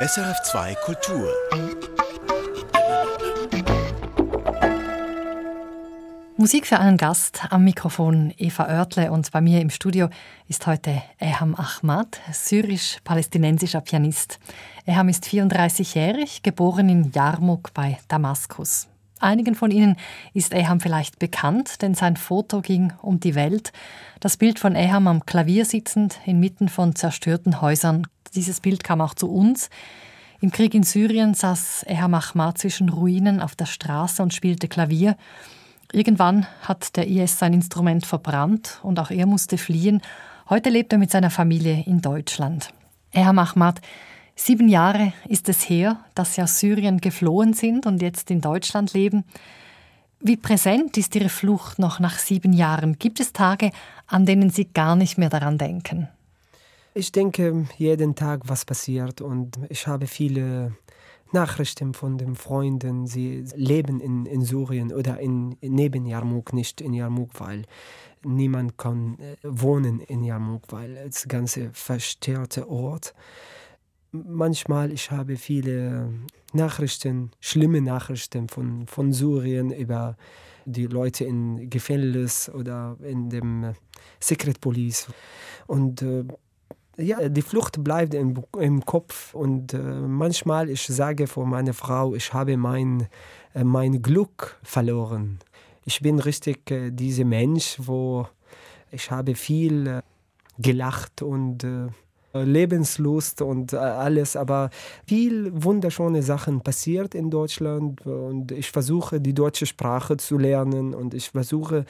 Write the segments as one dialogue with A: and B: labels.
A: SRF2 Kultur.
B: Musik für einen Gast am Mikrofon Eva Oertle und bei mir im Studio ist heute Eham Ahmad, syrisch-palästinensischer Pianist. Eham ist 34-jährig, geboren in Jarmuk bei Damaskus. Einigen von Ihnen ist Eham vielleicht bekannt, denn sein Foto ging um die Welt. Das Bild von Eham am Klavier sitzend, inmitten von zerstörten Häusern. Dieses Bild kam auch zu uns. Im Krieg in Syrien saß Eham Ahmad zwischen Ruinen auf der Straße und spielte Klavier. Irgendwann hat der IS sein Instrument verbrannt und auch er musste fliehen. Heute lebt er mit seiner Familie in Deutschland. Eham Ahmad Sieben Jahre ist es her, dass Sie aus Syrien geflohen sind und jetzt in Deutschland leben. Wie präsent ist Ihre Flucht noch nach sieben Jahren? Gibt es Tage, an denen Sie gar nicht mehr daran denken?
C: Ich denke jeden Tag, was passiert und ich habe viele Nachrichten von den Freunden. Sie leben in, in Syrien oder in, neben Yarmouk, nicht in Yarmouk, weil niemand kann äh, wohnen in Yarmouk, weil es ein ganz verstörter Ort manchmal, ich habe viele Nachrichten, schlimme Nachrichten von, von Syrien über die Leute in Gefängnis oder in dem Secret Police. Und äh, ja, die Flucht bleibt im, im Kopf und äh, manchmal ich sage vor meiner Frau, ich habe mein, äh, mein Glück verloren. Ich bin richtig äh, dieser Mensch, wo ich habe viel äh, gelacht und äh, Lebenslust und äh, alles, aber viel wunderschöne Sachen passiert in Deutschland und ich versuche die deutsche Sprache zu lernen und ich versuche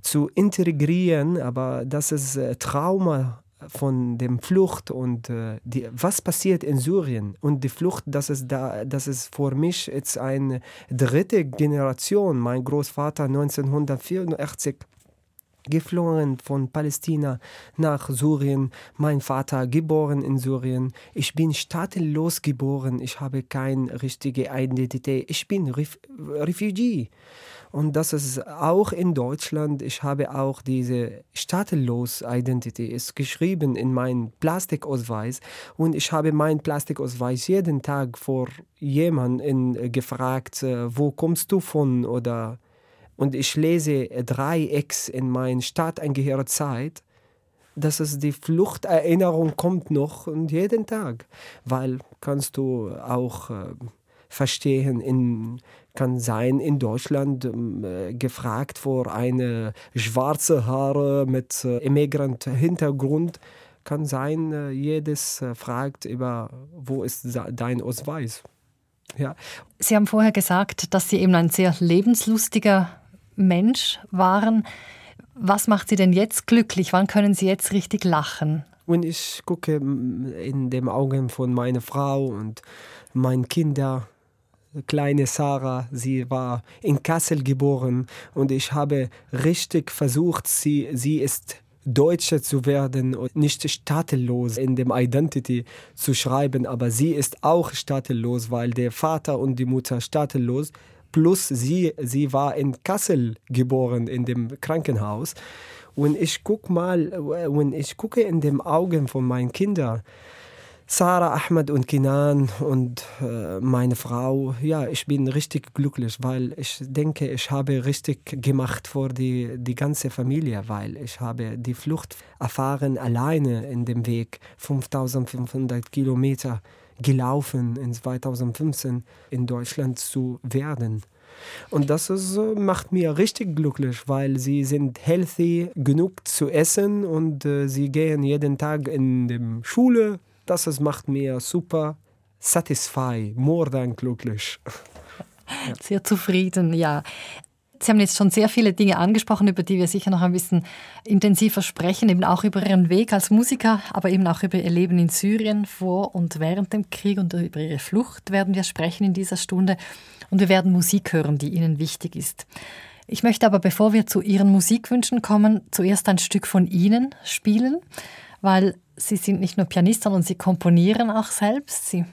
C: zu integrieren, aber das ist äh, Trauma von dem Flucht und äh, die, was passiert in Syrien und die Flucht, das ist da, das ist für mich jetzt eine dritte Generation. Mein Großvater 1984 geflohen von Palästina nach Syrien. Mein Vater geboren in Syrien. Ich bin staatenlos geboren. Ich habe keine richtige Identität. Ich bin Ref Refugee. Und das ist auch in Deutschland. Ich habe auch diese staatenlos Identität ist geschrieben in meinem Plastikausweis. Und ich habe meinen Plastikausweis jeden Tag vor jemandem gefragt, äh, wo kommst du von oder und ich lese drei Ex in meiner stadtangehörigen Zeit, dass es die Fluchterinnerung kommt noch und jeden Tag, weil kannst du auch äh, verstehen, in, kann sein in Deutschland äh, gefragt vor eine schwarze Haare mit äh, Immigrant-Hintergrund, kann sein, äh, jedes äh, fragt über, wo ist dein Ausweis.
B: Ja. Sie haben vorher gesagt, dass Sie eben ein sehr lebenslustiger Mensch waren. Was macht Sie denn jetzt glücklich? Wann können Sie jetzt richtig lachen?
C: Wenn ich gucke in den Augen von meiner Frau und meinen Kindern, kleine Sarah, sie war in Kassel geboren und ich habe richtig versucht, sie, sie ist Deutsche zu werden und nicht staatenlos in dem Identity zu schreiben, aber sie ist auch staatenlos, weil der Vater und die Mutter staatenlos plus sie, sie war in Kassel geboren, in dem Krankenhaus. Und ich guck mal, wenn ich gucke in den Augen von meinen Kindern, Sarah, Ahmed und Kinan und äh, meine Frau, ja, ich bin richtig glücklich, weil ich denke, ich habe richtig gemacht für die, die ganze Familie, weil ich habe die Flucht erfahren alleine in dem Weg, 5500 Kilometer gelaufen in 2015 in Deutschland zu werden. Und das ist, macht mir richtig glücklich, weil sie sind healthy genug zu essen und äh, sie gehen jeden Tag in die Schule. Das ist, macht mir super satisfied, more than glücklich.
B: Sehr zufrieden, ja. Sie haben jetzt schon sehr viele Dinge angesprochen, über die wir sicher noch ein bisschen intensiver sprechen, eben auch über Ihren Weg als Musiker, aber eben auch über Ihr Leben in Syrien vor und während dem Krieg und über Ihre Flucht werden wir sprechen in dieser Stunde. Und wir werden Musik hören, die Ihnen wichtig ist. Ich möchte aber, bevor wir zu Ihren Musikwünschen kommen, zuerst ein Stück von Ihnen spielen, weil Sie sind nicht nur Pianist, sondern Sie komponieren auch selbst. Sie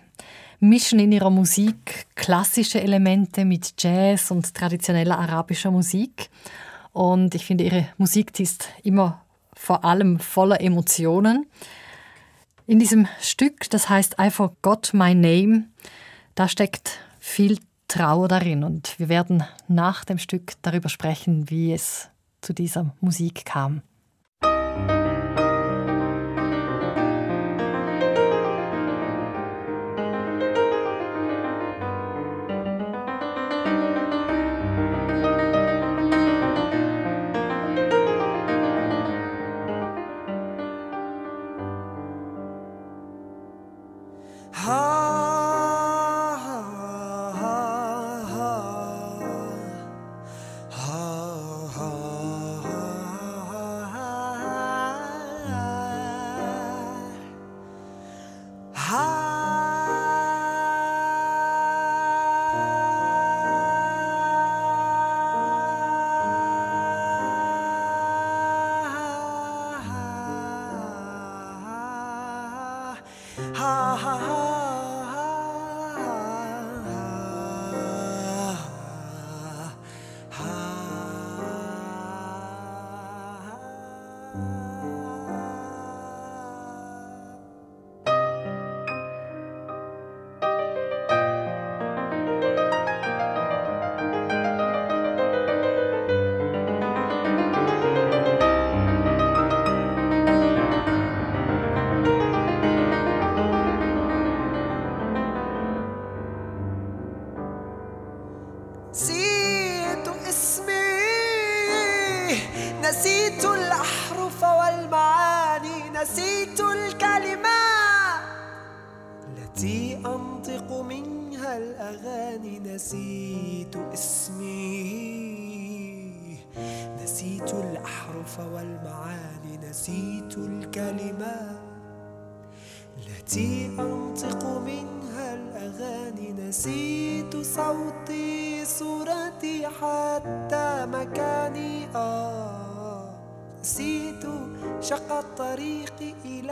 B: mischen in ihrer Musik klassische Elemente mit Jazz und traditioneller arabischer Musik. Und ich finde, ihre Musik ist immer vor allem voller Emotionen. In diesem Stück, das heißt I Forgot My Name, da steckt viel Trauer darin und wir werden nach dem Stück darüber sprechen, wie es zu dieser Musik kam.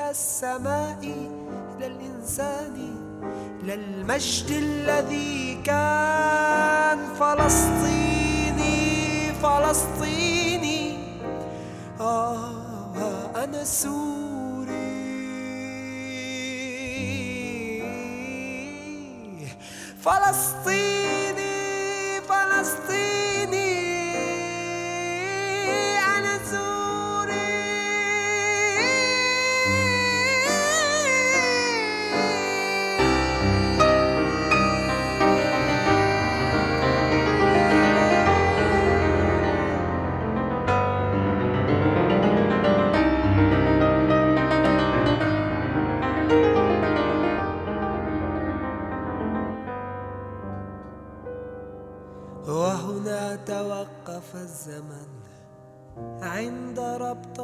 C: السماء إلى الإنسان إلى المجد الذي كان فلسطيني فلسطيني. آه أنا سوري. فلسطيني.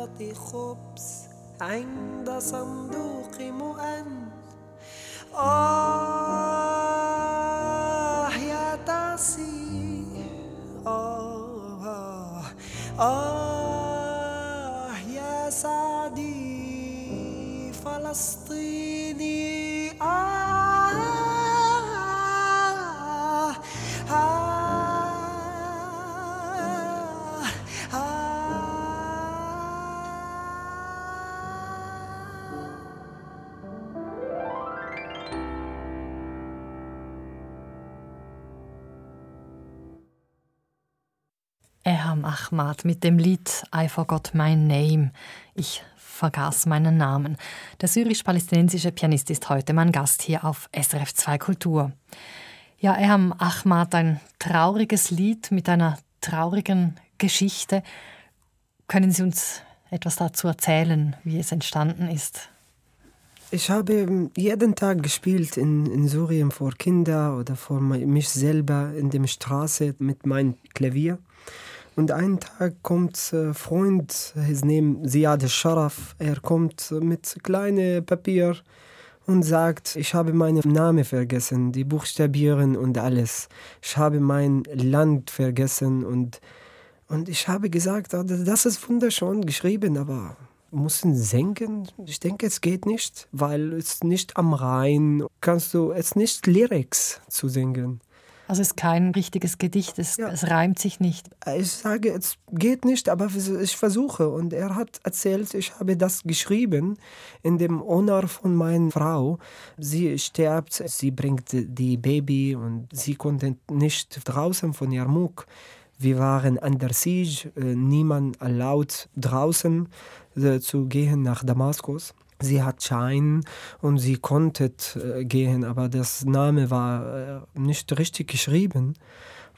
C: ربطة خبز عند صندوق مؤن آه يا تعسي آه آه, آه يا سعدي فلسطيني
B: Ahmad mit dem Lied I Forgot My Name. Ich vergaß meinen Namen. Der syrisch-palästinensische Pianist ist heute mein Gast hier auf SRF 2 Kultur. Ja, Eham Ahmad, ein trauriges Lied mit einer traurigen Geschichte. Können Sie uns etwas dazu erzählen, wie es entstanden ist?
D: Ich habe jeden Tag gespielt in, in Syrien vor Kindern oder vor mich selber in der Straße mit meinem Klavier. Und einen Tag kommt ein Freund, his name Ziad Sharaf, er kommt mit kleinem Papier und sagt, ich habe meinen Namen vergessen, die Buchstabieren und alles. Ich habe mein Land vergessen und, und ich habe gesagt, ah, das ist wunderschön geschrieben, aber müssen singen? Ich denke, es geht nicht, weil es nicht am Rhein kannst du es nicht Lyrics zu singen.
B: Also es ist kein richtiges Gedicht, es,
C: Ja.
B: es reimt sich nicht.
C: Ich sage, es geht nicht, aber ich versuche. Und er hat erzählt, ich habe das geschrieben in dem Honor von meiner Frau. Sie stirbt, sie bringt die Baby und sie konnte nicht draußen von Yarmouk. Wir waren under siege, äh, niemand erlaubt draußen äh, zu gehen nach Damaskus. Sie hat Schein und sie konnte äh, gehen, aber das Name war äh, nicht richtig geschrieben.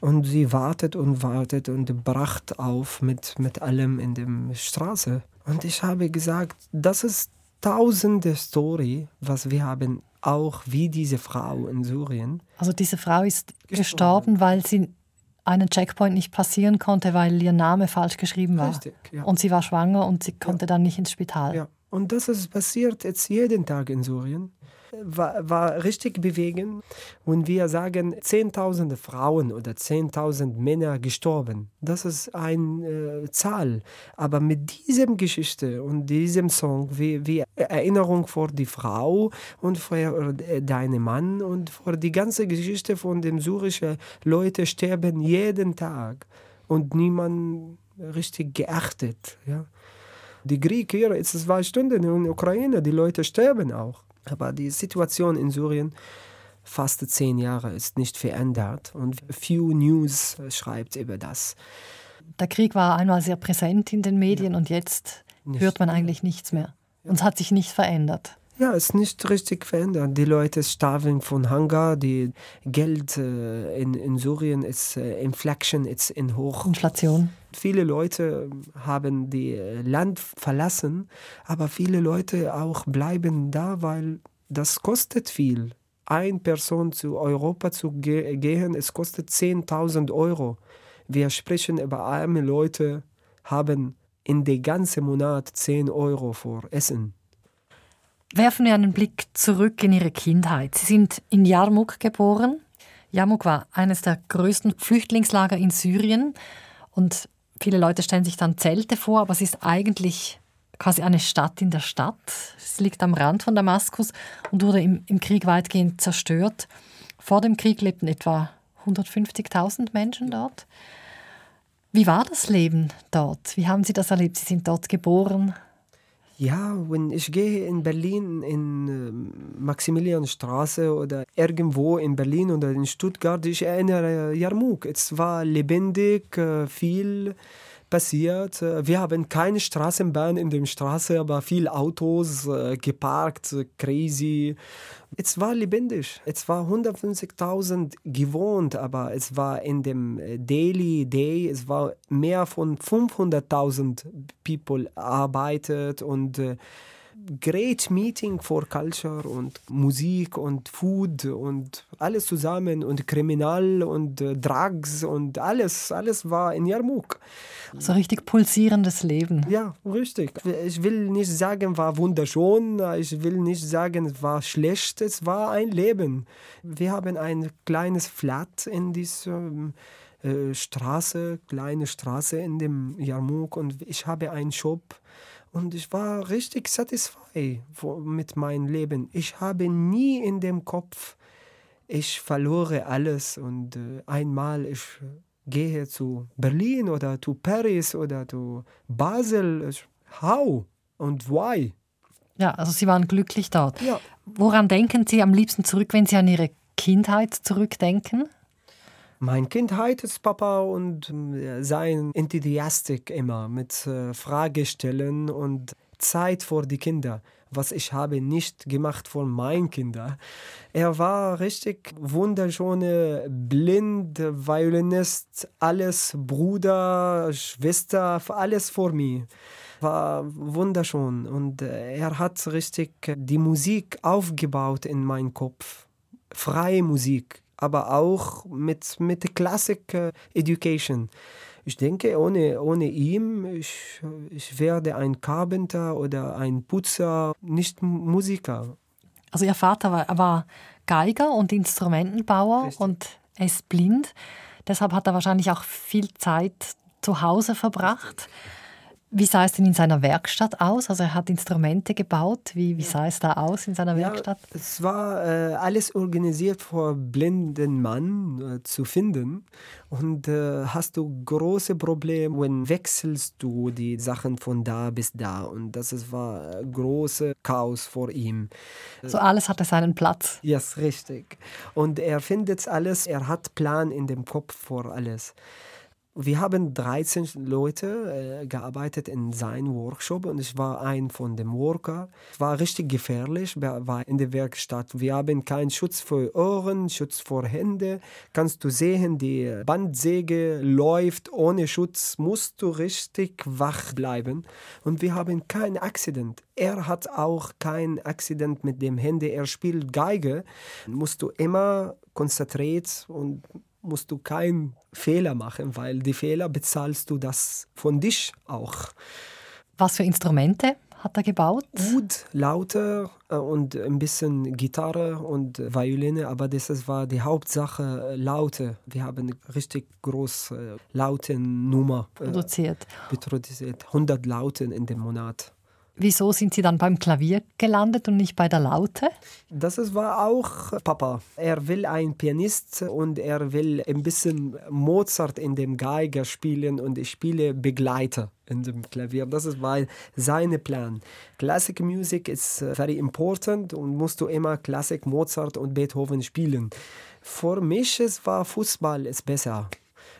C: Und sie wartet und wartet und bracht auf mit, mit allem in der Straße. Und ich habe gesagt, das ist tausende Story, was wir haben, auch wie diese Frau in Syrien.
B: Also diese Frau ist
C: Gestorben.
B: gestorben, weil sie einen Checkpoint nicht passieren konnte, weil ihr Name falsch geschrieben war.
C: Richtig, ja.
B: Und sie war schwanger und sie konnte dann nicht ins Spital.
C: Ja. Und das ist passiert jetzt jeden Tag in Syrien. War, war richtig bewegend. Und wir sagen, Zehntausende Frauen oder 10.000 Männer gestorben. Das ist eine äh, Zahl. Aber mit diesem Geschichte und diesem Song, wie, wie Erinnerung vor die Frau und vor äh, deinen Mann und vor die ganze Geschichte von den syrischen Leute sterben jeden Tag und niemand richtig geachtet. Ja. Die Krieg hier ist zwei Stunden in der Ukraine, die Leute sterben auch. Aber die Situation in Syrien fast zehn Jahre ist nicht verändert und Few News schreibt über das.
B: Der Krieg war einmal sehr präsent in den Medien und jetzt
C: Nicht.
B: hört man eigentlich nichts mehr. Und es hat sich nicht verändert.
C: Ja, es ist nicht richtig verändert. Die Leute starben von Hunger, die Geld äh, in, in Syrien ist äh, Inflation ist in hoch.
B: Inflation.
C: Viele Leute haben die äh, Land verlassen, aber viele Leute auch bleiben da, weil das kostet viel. Eine Person zu Europa zu ge gehen, es kostet 10.000 Euro. Wir sprechen über arme Leute, haben in den ganzen Monat 10 Euro für Essen.
B: Werfen wir einen Blick zurück in Ihre Kindheit. Sie sind in Yarmouk geboren. Yarmouk war eines der größten Flüchtlingslager in Syrien. Und viele Leute stellen sich dann Zelte vor, aber es ist eigentlich quasi eine Stadt in der Stadt. Es liegt am Rand von Damaskus und wurde im, im Krieg weitgehend zerstört. Vor dem Krieg lebten etwa 150.000 Menschen dort. Wie war das Leben dort? Wie haben Sie das erlebt? Sie sind dort geboren.
C: Ja, wenn ich gehe in Berlin in ähm, Maximilianstraße oder irgendwo in Berlin oder in Stuttgart, ich erinnere Jarmuk. Es war lebendig, äh, viel passiert. Äh, Wir haben keine Straßenbahn in der Straße, aber viele Autos äh, geparkt, äh, crazy. Es war lebendig. Es war 150.000 gewohnt, aber es war in dem Daily Day, es war mehr von 500.000 People arbeitet und great meeting for culture und Musik und Food und alles zusammen und Kriminal und äh, Drugs und alles, alles war in Yarmouk.
B: So richtig pulsierendes Leben.
C: Ja, richtig. Ich will nicht sagen, war wunderschön, ich will nicht sagen, war schlecht, es war ein Leben. Wir haben ein kleines Flat in dieser äh, Straße, kleine Straße in dem Yarmouk und ich habe einen Shop und ich war richtig satisfied mit meinem Leben. Ich habe nie in dem Kopf, ich verlore alles und äh, einmal ich gehe zu Berlin oder zu Paris oder zu Basel. How und why?
B: Ja, also Sie waren glücklich dort.
C: Ja.
B: Woran denken Sie am liebsten zurück, wenn Sie an Ihre Kindheit zurückdenken?
C: Mein Kindheit ist Papa und äh, sein Enthusiastik immer mit äh, Frage stellen und Zeit für die Kinder, was ich habe nicht gemacht für meine Kinder. Er war richtig wunderschöne, blind, Violinist, alles Bruder, Schwester, alles für mich. War wunderschön und äh, er hat richtig die Musik aufgebaut in meinem Kopf. Freie Musik aber auch mit, mit Classic äh, Education. Ich denke, ohne, ohne ihn, ich, ich werde ein Carpenter oder ein Putzer, nicht Musiker.
B: Also Ihr Vater war, war Geiger und Instrumentenbauer
C: Richtig.
B: und er ist blind. Deshalb hat er wahrscheinlich auch viel Zeit zu Hause verbracht. Wie sah es denn in seiner Werkstatt aus? Also er hat Instrumente gebaut. Wie, wie sah es da aus in seiner Werkstatt?
C: Ja, es war äh, alles organisiert für blinden Mann äh, zu finden. Und äh, hast du große Probleme, wenn wechselst du die Sachen von da bis da. Und das ist, war große Chaos vor ihm.
B: So alles hatte seinen Platz.
C: Ja, yes, richtig. Und er findet alles, er hat Plan in dem Kopf vor alles. Wir haben 13 Leute äh, gearbeitet in seinem Workshop und ich war ein von den Worker. Es war richtig gefährlich, war in der Werkstatt. Wir haben keinen Schutz für Ohren, Schutz vor Hände. Kannst du sehen, die Bandsäge läuft ohne Schutz, musst du richtig wach bleiben. Und wir haben kein Accident. Er hat auch kein Accident mit dem Handy. Er spielt Geige. Musst du immer konzentriert und musst du keinen Fehler machen, weil die Fehler bezahlst du das von dich auch.
B: Was für Instrumente hat er gebaut?
C: Gut, lauter äh, und ein bisschen Gitarre und Violine, aber das war die Hauptsache äh, Laute. Wir haben eine richtig große
B: äh, produziert.
C: produziert. 100 Lauten in dem Monat.
B: Wieso sind Sie dann beim Klavier gelandet und nicht bei der Laute?
C: Das war auch Papa. Er will ein Pianist und er will ein bisschen Mozart in dem Geiger spielen und ich spiele Begleiter in dem Klavier. Das war sein Plan. Classic Music ist äh, very important und musst du immer Klassik, Mozart und Beethoven spielen. Für mich es war Fußball ist besser.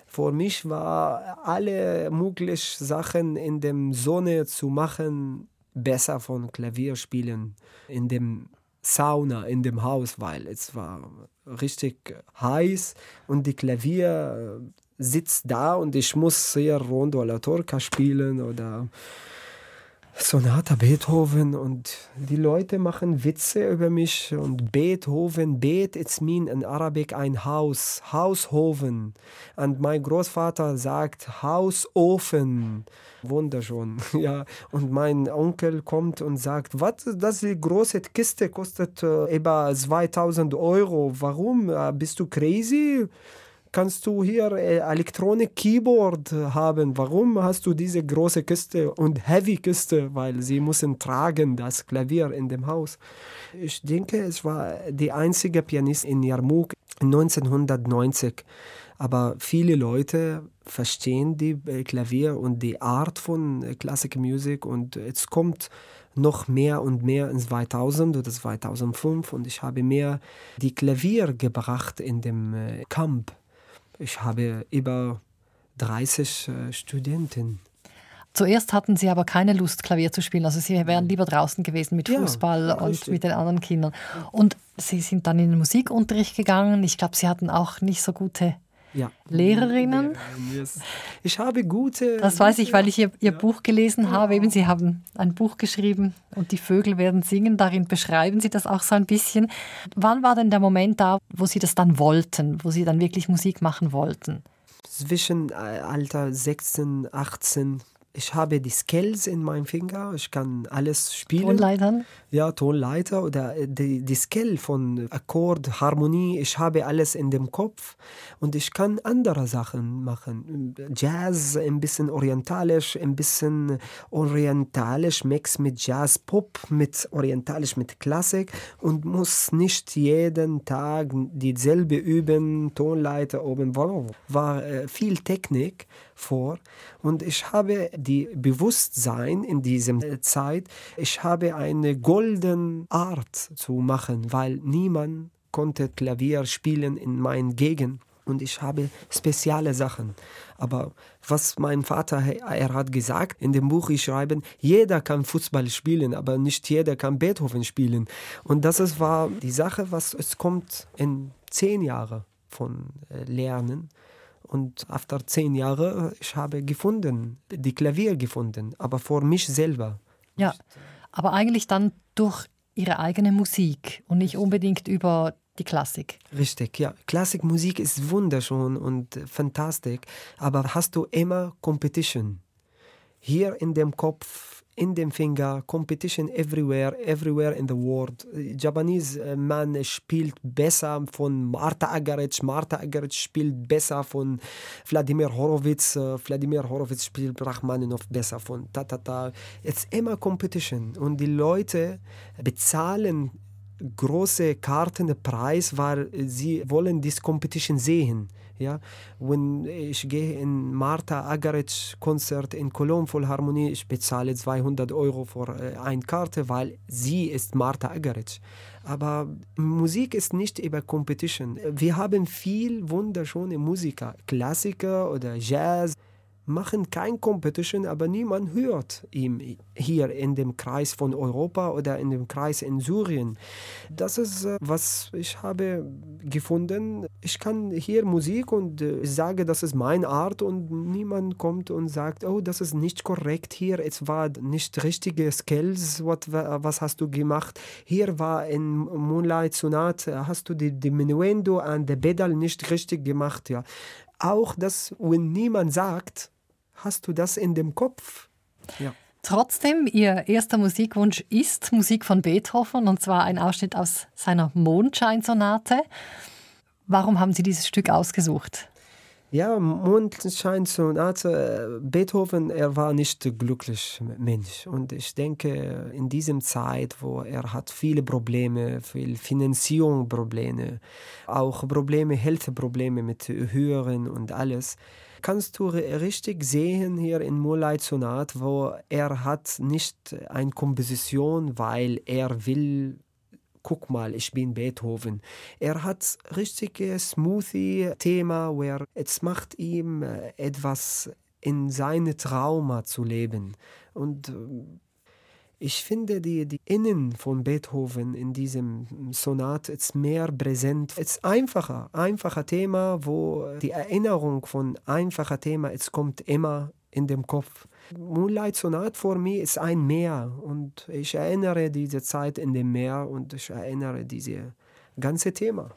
C: Für mich war alle möglichen Sachen in dem Sonne zu machen besser von Klavier spielen in dem Sauna in dem Haus, weil es war richtig heiß und die Klavier sitzt da und ich muss hier Rondo alla Turca spielen oder Sonata Beethoven und die Leute machen Witze über mich und Beethoven, Bet it's mean in Arabic ein Haus, Haushofen. Und mein Großvater sagt Hausofen. Wunderschön, ja. Und mein Onkel kommt und sagt, was, das die große Kiste kostet äh, über 2000 Euro. Warum? Äh, bist du crazy? Kannst du hier äh, Elektronik Keyboard haben. Warum hast du diese große Kiste und Heavy Kiste? Weil sie müssen tragen das Klavier in dem Haus. Ich denke, es war die einzige Pianist in Jarmuk 1990. Aber viele Leute verstehen die äh, Klavier und die Art von äh, Classic Music und es kommt noch mehr und mehr in 2000 oder 2005 und ich habe mehr die Klavier gebracht in dem Camp ich habe über 30 äh, Studenten.
B: Zuerst hatten Sie aber keine Lust, Klavier zu spielen. Also Sie wären lieber draußen gewesen mit Fußball ja, und mit den anderen Kindern. Und Sie sind dann in den Musikunterricht gegangen. Ich glaube, Sie hatten auch nicht so gute ja. Lehrerinnen.
C: Ich habe gute.
B: Das weiß ich, weil ich Ihr, Ihr ja. Buch gelesen habe. Eben, Sie haben ein Buch geschrieben und die Vögel werden singen. Darin beschreiben Sie das auch so ein bisschen. Wann war denn der Moment da, wo Sie das dann wollten, wo Sie dann wirklich Musik machen wollten?
C: Zwischen äh, Alter 16, 18 ich habe die Skills in meinem Finger, ich kann alles spielen.
B: Tonleitern?
C: Ja, Tonleiter oder äh, die, die Skill von Akkord, Harmonie, ich habe alles in dem Kopf und ich kann andere Sachen machen. Jazz, ein bisschen orientalisch, ein bisschen orientalisch, Mix mit Jazz, Pop, mit orientalisch, mit Klassik und muss nicht jeden Tag dieselbe üben, Tonleiter oben. War, war äh, viel Technik vor und ich habe die Bewusstsein in dieser Zeit, ich habe eine goldene Art zu machen, weil niemand konnte Klavier spielen in meinen Gegend und ich habe spezielle Sachen. Aber was mein Vater, er hat gesagt, in dem Buch ich schreibe, jeder kann Fußball spielen, aber nicht jeder kann Beethoven spielen. Und das war die Sache, was es kommt in zehn Jahren von äh, Lernen. Und after zehn Jahren, ich habe gefunden, die Klavier gefunden, aber vor mich selber.
B: Ja, aber eigentlich dann durch ihre eigene Musik und nicht unbedingt über die Klassik.
C: Richtig, ja. Klassikmusik ist wunderschön und fantastisch, aber hast du immer Competition. Hier in dem Kopf, in dem Finger, Competition everywhere, everywhere in the world. Japanese äh, man spielt besser von Marta Agaric, Marta Agaric spielt besser von Wladimir Horowitz, äh, Wladimir Horowitz spielt Rachmaninoff besser von Tatata. Es ist immer Competition und die Leute bezahlen große Kartenpreis, weil sie wollen diese Competition sehen. Ja, wenn ich gehe in Marta Agaric Konzert in Cologne Philharmonie, ich bezahle 200 Euro für äh, eine Karte, weil sie ist Marta Agaric. Aber Musik ist nicht über Competition. Wir haben viel wunderschöne Musiker, Klassiker oder Jazz machen kein Competition, aber niemand hört ihn hier in dem Kreis von Europa oder in dem Kreis in Syrien. Das ist, äh, was ich habe gefunden. Ich kann hier Musik und äh, sage, das ist meine Art und niemand kommt und sagt, oh, das ist nicht korrekt hier, es war nicht richtige Skills, what, was hast du gemacht? Hier war in Moonlight Sonate, hast du die, die Minuendo an der Pedal nicht richtig gemacht, ja. Auch das, wenn niemand sagt, hast du das in dem Kopf?
B: Ja. Trotzdem, Ihr erster Musikwunsch ist Musik von Beethoven und zwar ein Ausschnitt aus seiner Mondscheinsonate. Warum haben Sie dieses Stück ausgesucht?
C: Ja, Mondscheinsonate, Beethoven, er war nicht ein glücklicher Mensch. Und ich denke, in diesem Zeit, wo er hat viele Probleme, viel Finanzierungsprobleme, auch Probleme, Health-Probleme mit Hören und alles, kannst du richtig sehen hier in Moonlight Sonat, wo er hat nicht eine Komposition, weil er will guck mal, ich bin Beethoven. Er hat richtiges Smoothie-Thema, where es macht ihm äh, etwas in seine Trauma zu leben. Und äh, ich finde die, die Innen von Beethoven in diesem Sonat ist mehr präsent. Es ist einfacher, einfacher Thema, wo die Erinnerung von einfacher Thema, es kommt immer in dem Kopf. Moonlight Sonat für mich ist ein Meer und ich erinnere diese Zeit in dem Meer und ich erinnere dieses ganze Thema.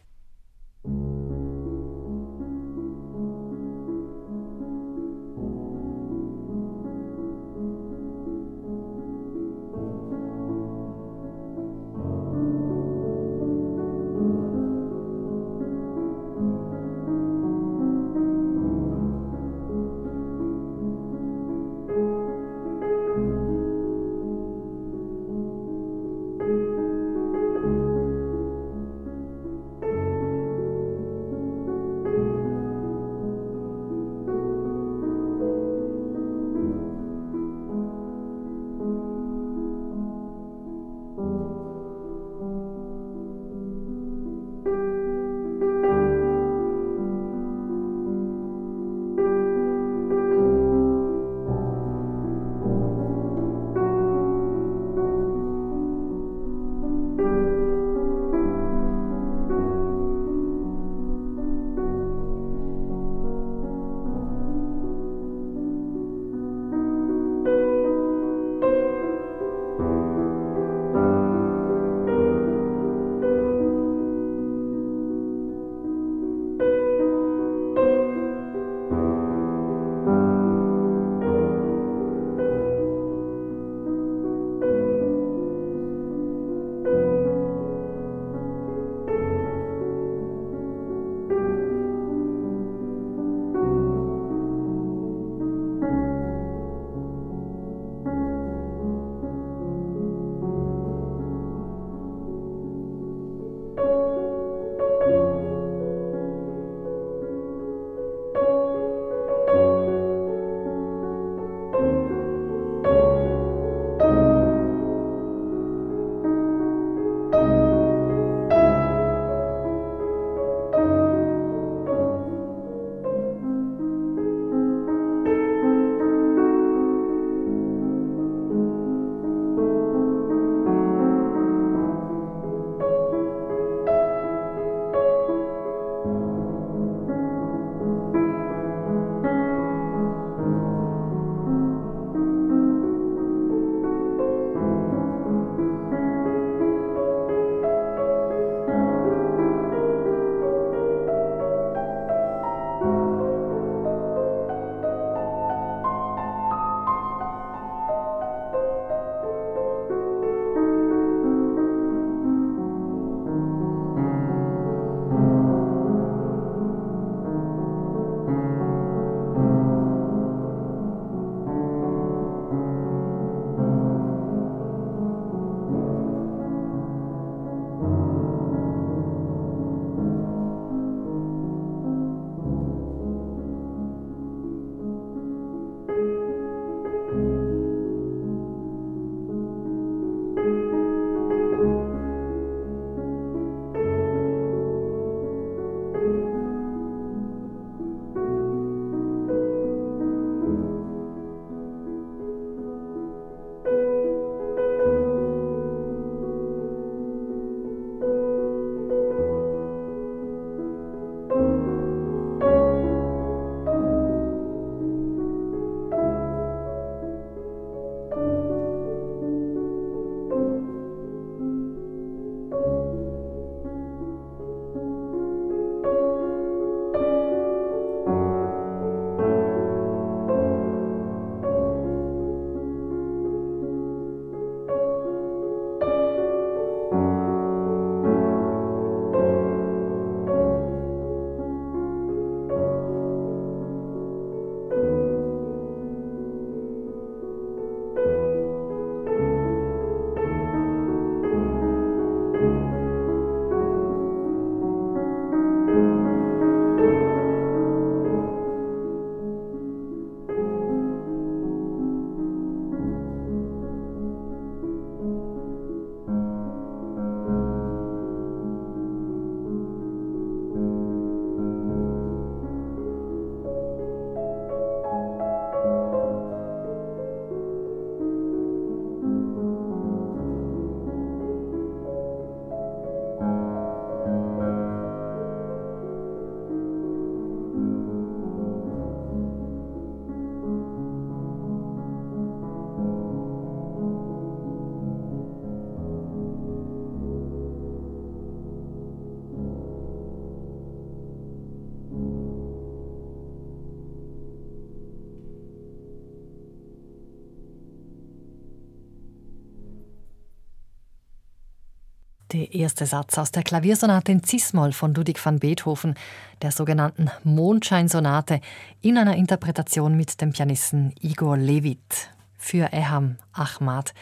B: Der erste Satz aus der Klaviersonate in Cis-Moll von Ludwig van Beethoven, der sogenannten Mondscheinsonate, in einer Interpretation mit dem Pianisten Igor Levit für Eham Ahmad.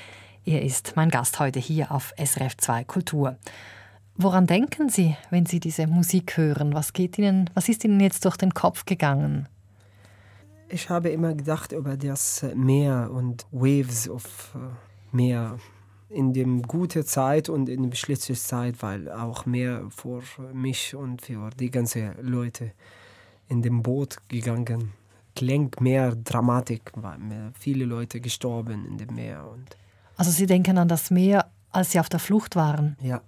B: Er ist mein Gast heute hier auf SRF 2 Kultur. Woran denken Sie, wenn Sie diese Musik hören? Was, geht Ihnen, was ist Ihnen jetzt durch den Kopf gegangen?
C: Ich habe immer gedacht über das Meer und Waves auf äh, Meer in dem gute Zeit und in der schlechte Zeit, weil auch mehr für mich und für die ganzen Leute in dem Boot gegangen. Klingt mehr Dramatik, weil mehr viele Leute gestorben in dem Meer. Und
B: also Sie denken an das Meer, als Sie auf der Flucht waren?
C: Ja.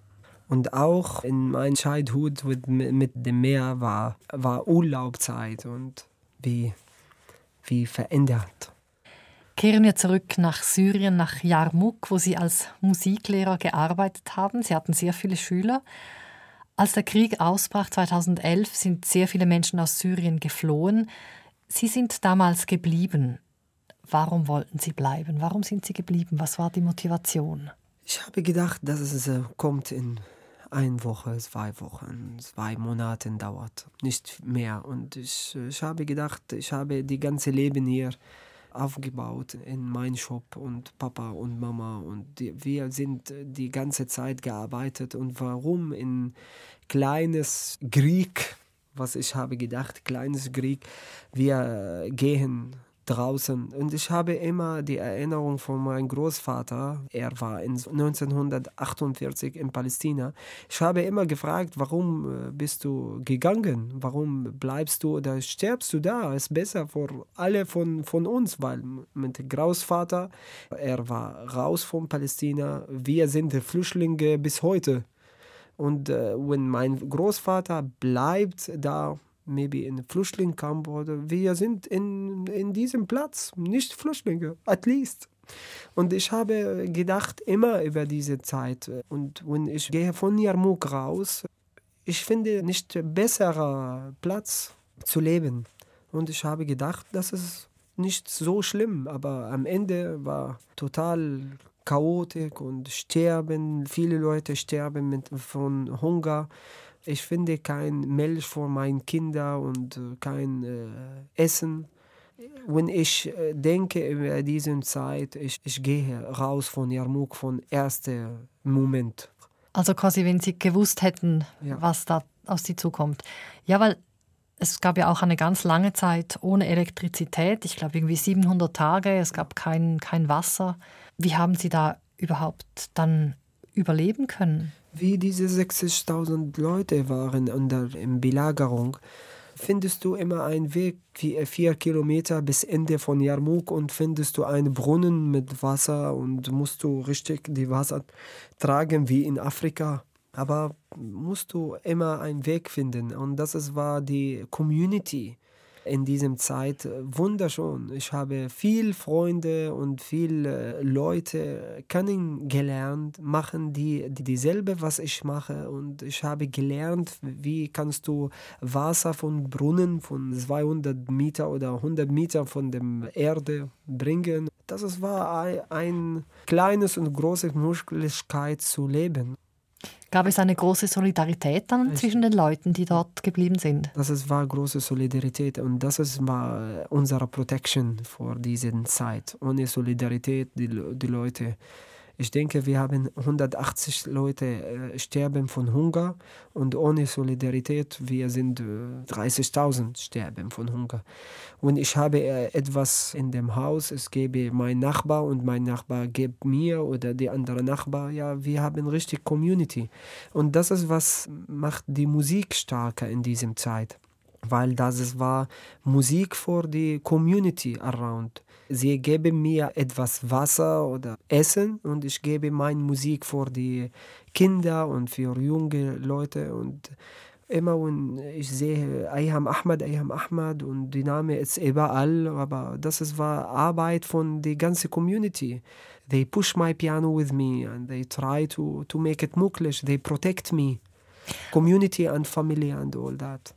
C: Und auch in meiner Childhood mit, mit dem Meer war, war Urlaubzeit und wie, wie verändert.
B: Kehren wir zurück nach Syrien, nach Yarmouk, wo Sie als Musiklehrer gearbeitet haben. Sie hatten sehr viele Schüler. Als der Krieg ausbrach 2011, sind sehr viele Menschen aus Syrien geflohen. Sie sind damals geblieben. Warum wollten Sie bleiben? Warum sind Sie geblieben? Was war die Motivation?
C: Ich habe gedacht, dass es äh, kommt in eine Woche, zwei Wochen, zwei Monate dauert, nicht mehr. Und ich, ich habe gedacht, ich habe die ganze Leben hier aufgebaut in meinem Shop und Papa und Mama und die, wir sind die ganze Zeit gearbeitet. Und warum in kleines Krieg, was ich habe gedacht, kleines Krieg, wir gehen draußen. Und ich habe immer die Erinnerung von meinem Großvater, er war 1948 in Palästina. Ich habe immer gefragt, warum äh, bist du gegangen? Warum bleibst du oder stirbst du da? Ist besser für alle von, von uns, weil mit Großvater, er war raus von Palästina. Wir sind Flüchtlinge bis heute. Und äh, wenn mein Großvater bleibt da, maybe in Flüchtlingscamp oder wir sind in, in diesem Platz, nicht Flüchtlinge, at least. Und ich habe gedacht immer über diese Zeit. Und wenn ich gehe von Yarmouk raus, ich finde nicht besserer Platz zu leben. Und ich habe gedacht, das ist nicht so schlimm, aber am Ende war total chaotisch und sterben, viele Leute sterben mit, von Hunger. Ich finde kein Milch für meine Kinder und äh, kein äh, Essen. Wenn ich äh, denke über diese Zeit, ich, ich gehe raus von Yarmouk von ersten Moment.
B: Also quasi, wenn Sie gewusst hätten, ja. was da aus Sie zukommt. Ja, weil es gab ja auch eine ganz lange Zeit ohne Elektrizität. Ich glaube irgendwie 700 Tage. Es gab kein, kein Wasser. Wie haben Sie da überhaupt dann überleben können?
C: Wie diese 60.000 Leute waren unter Belagerung, findest du immer einen Weg, wie vier Kilometer bis Ende von Yarmouk und findest du einen Brunnen mit Wasser und musst du richtig die Wasser tragen wie in Afrika. Aber musst du immer einen Weg finden und das war die Community in diesem Zeit äh, wunderschön. Ich habe viel Freunde und viele Leute kennengelernt, machen die, die dieselbe, was ich mache. Und ich habe gelernt, wie kannst du Wasser von Brunnen von 200 Meter oder 100 Meter von der Erde bringen. Das war ein kleines und großes Möglichkeit zu leben.
B: Gab es eine große Solidarität dann ich, zwischen den Leuten, die dort geblieben sind?
C: Das war große Solidarität und das war unsere Protection vor dieser Zeit. Ohne Solidarität, die, die Leute ich denke, wir haben 180 Leute äh, sterben von Hunger und ohne Solidarität, wir sind äh, 30.000 sterben von Hunger. Und ich habe äh, etwas in dem Haus, es gebe mein Nachbar und mein Nachbar gibt mir oder die andere Nachbar, ja, wir haben richtig Community. Und das ist, was macht die Musik stärker in diesem Zeit weil das war Musik für die Community around. Sie geben mir etwas Wasser oder Essen und ich gebe meine Musik für die Kinder und für junge Leute und immer wenn ich sehe Ayham Ahmad, Ayham Ahmad und die Name ist überall, aber das war Arbeit von der ganzen Community. They push my piano with me and they try to, to make it Muklish, they protect me. Community and family and all that.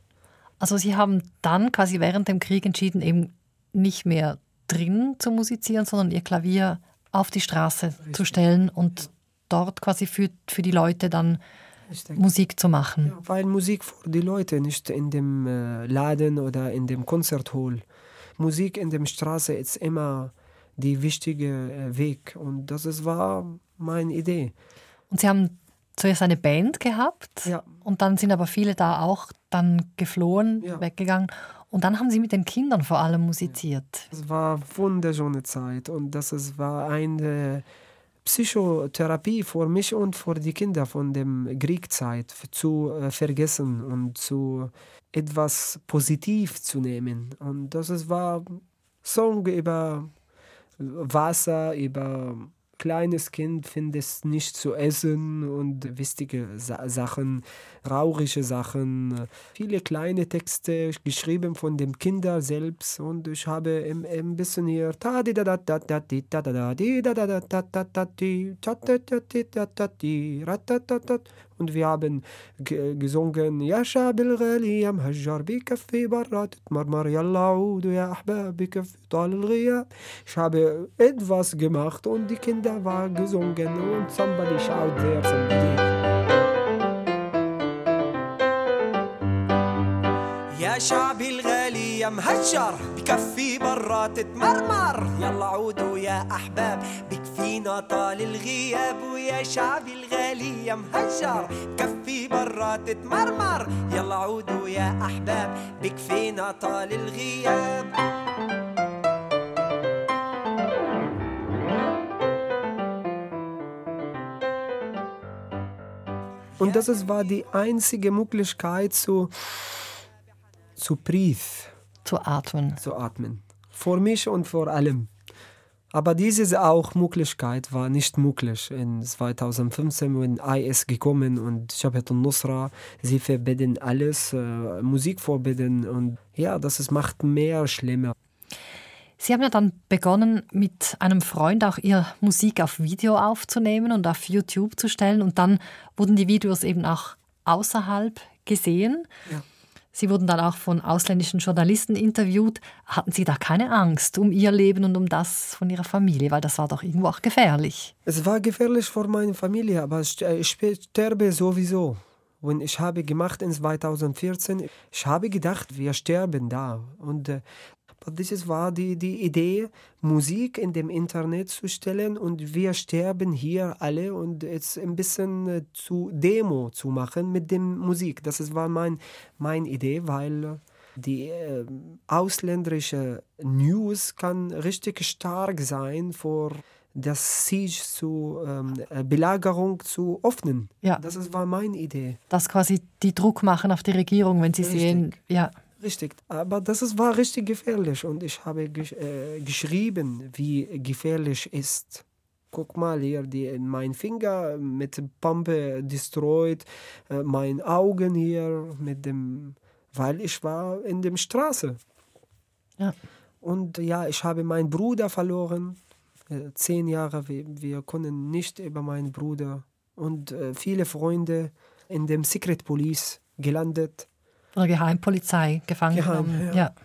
B: Also Sie haben dann quasi während dem Krieg entschieden, eben nicht mehr drin zu musizieren, sondern Ihr Klavier auf die Straße Richtig. zu stellen und dort quasi für, für die Leute dann
C: denke,
B: Musik zu machen.
C: ja, weil Musik für die Leute, nicht in dem äh, Laden oder in dem Konzerthall. Musik in der Straße ist immer die wichtige äh, Weg und das ist, war meine Idee.
B: Und Sie haben zuerst eine Band gehabt
C: Ja.
B: und dann sind aber viele da auch dann geflohen,
C: Ja.
B: weggegangen. Und dann haben Sie mit den Kindern vor allem musiziert.
C: Es war eine wunderschöne Zeit und das war eine Psychotherapie für mich und für die Kinder von der Kriegzeit zu äh, vergessen und zu etwas positiv zu nehmen. Und das war Song über Wasser, über kleines Kind findet nicht zu essen und wichtige Sa Sachen, traurige Sachen, viele kleine Texte geschrieben von dem Kinder selbst und ich habe ein bisschen hier und wir haben gesungen, Ja Shab al-Ghali, Am Hajjar, Bikaffi, Barrat, Marmar, Yalla, Udu, Ya Ahbab, Bikaffi, Tal Ich habe etwas gemacht und die Kinder waren gesungen und somebody schaut sehr, somebody.
A: مهجر بكفي برا تتمرمر يلا عودوا يا أحباب. بكفينا طال الغياب ويا شعبي الغالي. يا مهجر بكفي برا تتمرمر يلا عودوا يا أحباب. بكفينا طال الغياب.
C: Und das ist, war die einzige Möglichkeit zu, zu Brief
B: Zu atmen.
C: zu atmen. Für mich und vor allem. Aber diese auch Möglichkeit war nicht möglich. In 2015, wenn IS gekommen und Jabhat al-Nusra, sie verbieten alles, äh, Musik verbieten und ja, das ist, macht mehr schlimmer.
B: Sie haben ja dann begonnen, mit einem Freund auch Ihre Musik auf Video aufzunehmen und auf YouTube zu stellen. Und dann wurden die Videos eben auch außerhalb gesehen.
C: Ja.
B: Sie wurden dann auch von ausländischen Journalisten interviewt. Hatten Sie da keine Angst um Ihr Leben und um das von Ihrer Familie? Weil das war doch irgendwo auch gefährlich.
C: Es war gefährlich für meine Familie, aber ich ich sterbe sowieso. Und ich habe gemacht in 2014, ich habe gedacht, wir sterben da. Und äh, das war die, die Idee, Musik in dem Internet zu stellen und wir sterben hier alle und jetzt ein bisschen äh, zu Demo zu machen mit dem Musik. Das war mein, meine Idee, weil äh, die äh, ausländische News kann richtig stark sein für das Siege zu ähm, äh, Belagerung zu öffnen.
B: Ja.
C: Das war meine Idee.
B: Das quasi die Druck machen auf die Regierung, wenn sie
C: Richtig.
B: sehen, ja,
C: Richtig, aber das ist, war richtig gefährlich und ich habe gesch äh, geschrieben, wie gefährlich ist. Guck mal hier, die, mein Finger mit Pumpe destroyed, äh, mein Augen hier mit dem, weil ich war in der Straße.
B: ja.
C: Und ja, ich habe meinen Bruder verloren. Äh, zehn Jahre, wir, wir können nicht über meinen Bruder. Und äh, viele Freunde in dem Secret Police gelandet.
B: Oder Geheimpolizei gefangen
C: Geheim,
B: genommen.
C: ja.
B: ja.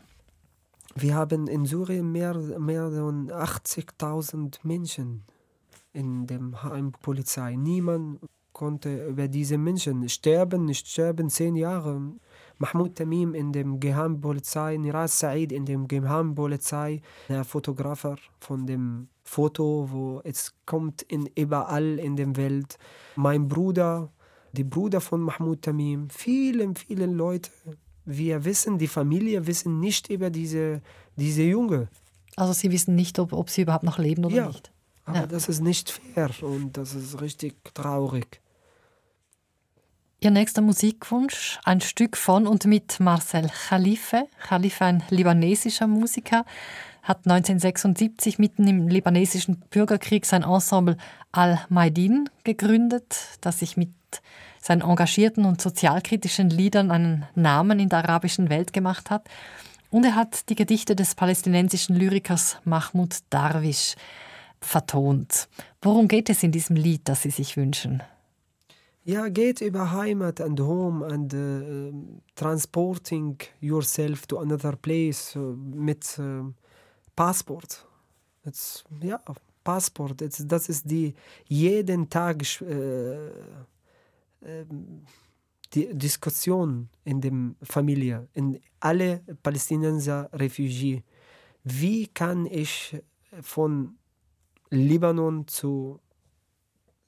C: Wir haben in Syrien mehr, mehr als 80.000 Menschen in der Heimpolizei. Niemand konnte über diese Menschen sterben, nicht sterben, zehn Jahre. Mahmoud Tamim in dem Geheimpolizei, Niraz Said in dem Geheimpolizei, der Fotografer von dem Foto, wo es kommt in überall in der Welt. Mein Bruder, die Bruder von Mahmoud Tamim, viele, viele Leute. Wir wissen, die Familie wissen nicht über diese, diese Junge.
B: Also Sie wissen nicht, ob, ob sie überhaupt noch leben oder
C: Ja.
B: nicht.
C: Aber
B: Ja.
C: das ist nicht fair und das ist richtig traurig.
B: Ihr nächster Musikwunsch, ein Stück von und mit Marcel Khalife. Khalife, ein libanesischer Musiker, hat 1976 mitten im libanesischen Bürgerkrieg sein Ensemble Al-Maidin gegründet, das sich mit seinen engagierten und sozialkritischen Liedern einen Namen in der arabischen Welt gemacht hat. Und er hat die Gedichte des palästinensischen Lyrikers Mahmoud Darwish vertont. Worum geht es in diesem Lied, das Sie sich wünschen?
C: Ja, geht über Heimat and home and uh, transporting yourself to another place uh, mit uh, Passport. It's, ja, Passport, das ist die jeden Tag äh, die Diskussion in der Familie, in alle Palästinenser Refugiés. Wie kann ich von Libanon zu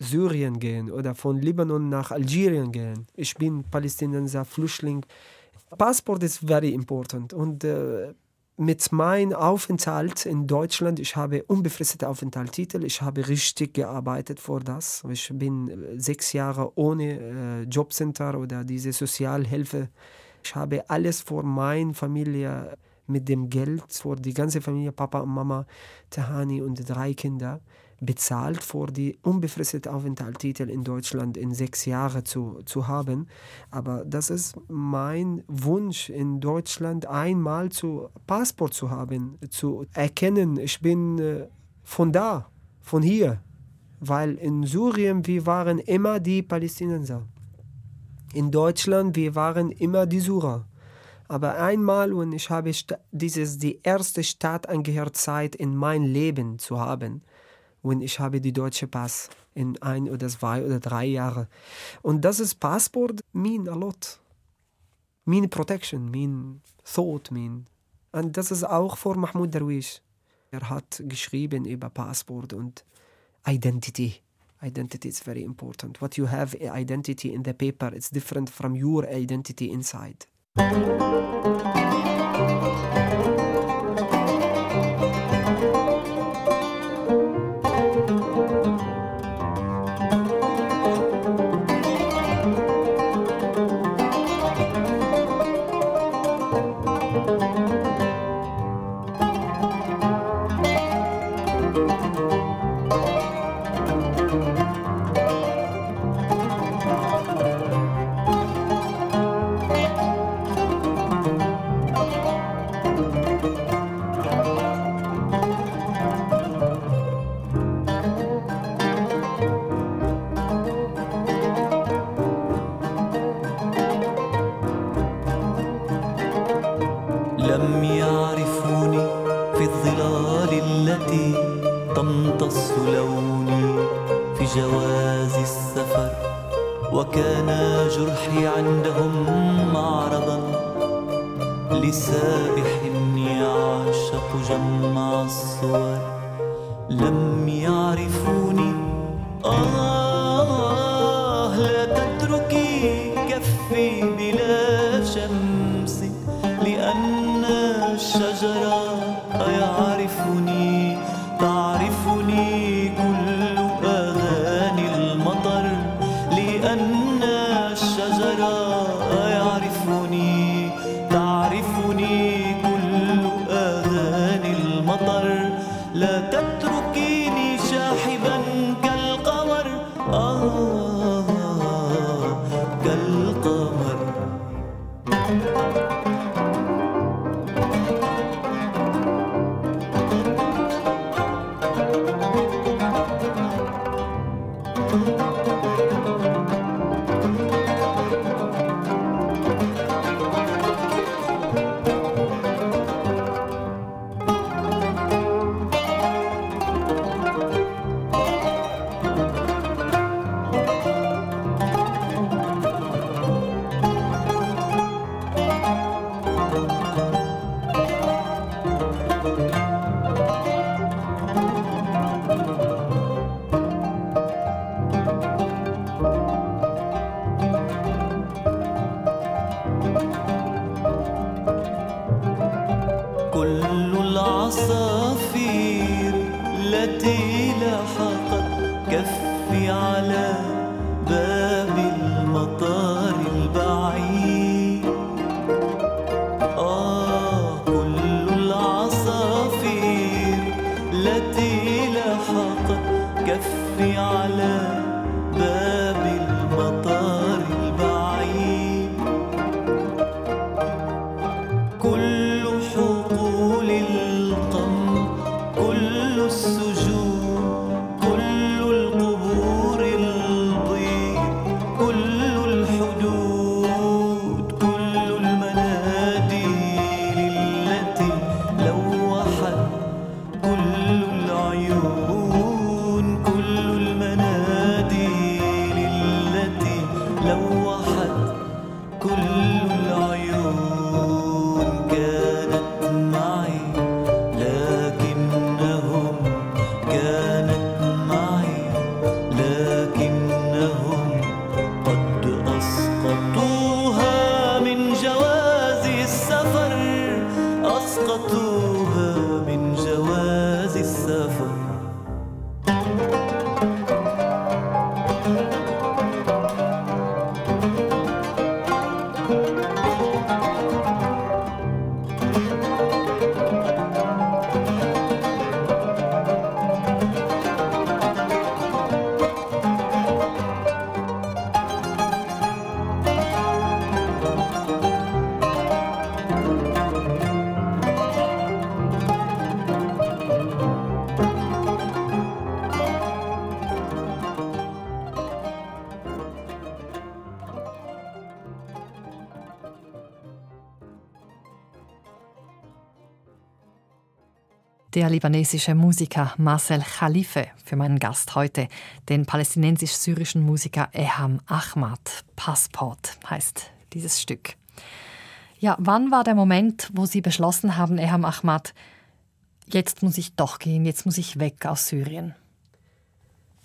C: Syrien gehen oder von Libanon nach Algerien gehen? Ich bin Palästinenser Flüchtling. Passport ist very important und äh, mit meinem Aufenthalt in Deutschland, ich habe unbefristete Aufenthaltstitel, ich habe richtig gearbeitet vor das. Ich bin äh, sechs Jahre ohne äh, Jobcenter oder diese Sozialhilfe. Ich habe alles vor meiner Familie mit dem Geld, für die ganze Familie, Papa und Mama, Tahani und drei Kinder bezahlt, für die unbefristete Aufenthaltstitel in Deutschland in sechs Jahren zu, zu haben. Aber das ist mein Wunsch, in Deutschland einmal zu Passport zu haben, zu erkennen, ich bin äh, von da, von hier. Weil in Syrien, wir waren immer die Palästinenser. In Deutschland, wir waren immer die Syrer. Aber einmal, und ich habe dieses die erste Staatsangehörigkeit in mein Leben zu haben, und ich habe die deutsche Pass in ein oder zwei oder drei Jahren. Und das ist Passport mean a lot. Mean protection, mean thought, mean. Und das ist auch vor Mahmoud Darwish. Er hat geschrieben über Passport und Identity. Identity is very important. What you have identity in the paper, it's different from your identity inside.
B: Der libanesische Musiker Marcel Khalife für meinen Gast heute, den palästinensisch-syrischen Musiker Eham Ahmad. Passport heißt dieses Stück. Ja, wann war der Moment, wo Sie beschlossen haben, Eham Ahmad, jetzt muss ich doch gehen, jetzt muss ich weg aus Syrien?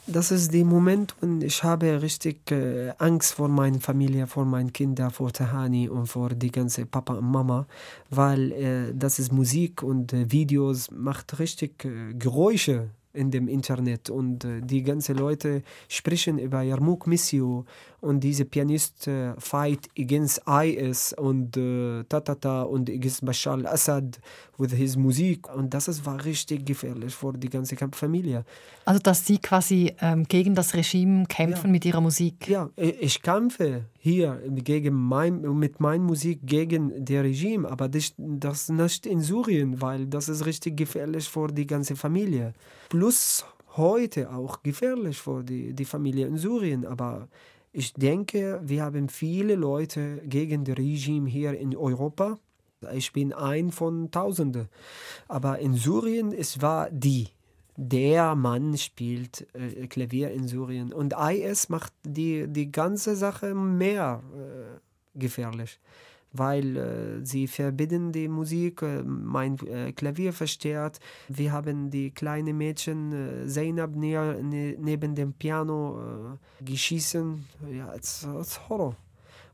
C: Das ist der Moment, wo ich habe richtig äh, Angst vor meiner Familie, vor meinen Kindern, vor Tahani und vor die ganze Papa und Mama, weil äh, das ist Musik und äh, Videos macht richtig äh, Geräusche in dem Internet und äh, die ganzen Leute sprechen über Yarmouk Missio und diese Pianist äh, fight against IS und äh, Tatata und against Bashar al-Assad with his Musik und das ist, war richtig gefährlich für die ganze Familie.
B: Also dass Sie quasi ähm, gegen das Regime kämpfen ja. mit Ihrer Musik?
C: Ja, ich kämpfe hier gegen mein, mit meiner Musik gegen das Regime, aber das, das nicht in Syrien, weil das ist richtig gefährlich für die ganze Familie. Plus heute auch gefährlich für die, die Familie in Syrien, aber ich denke, wir haben viele Leute gegen das Regime hier in Europa. Ich bin ein von Tausenden. Aber in Syrien, es war die. Der Mann spielt äh, Klavier in Syrien. Und IS macht die, die ganze Sache mehr äh, gefährlich weil äh, sie verbinden die Musik, äh, mein äh, Klavier verstärkt. Wir haben die kleine Mädchen äh, Zainab ne, ne, neben dem Piano äh, geschießen. Ja, es ist Horror.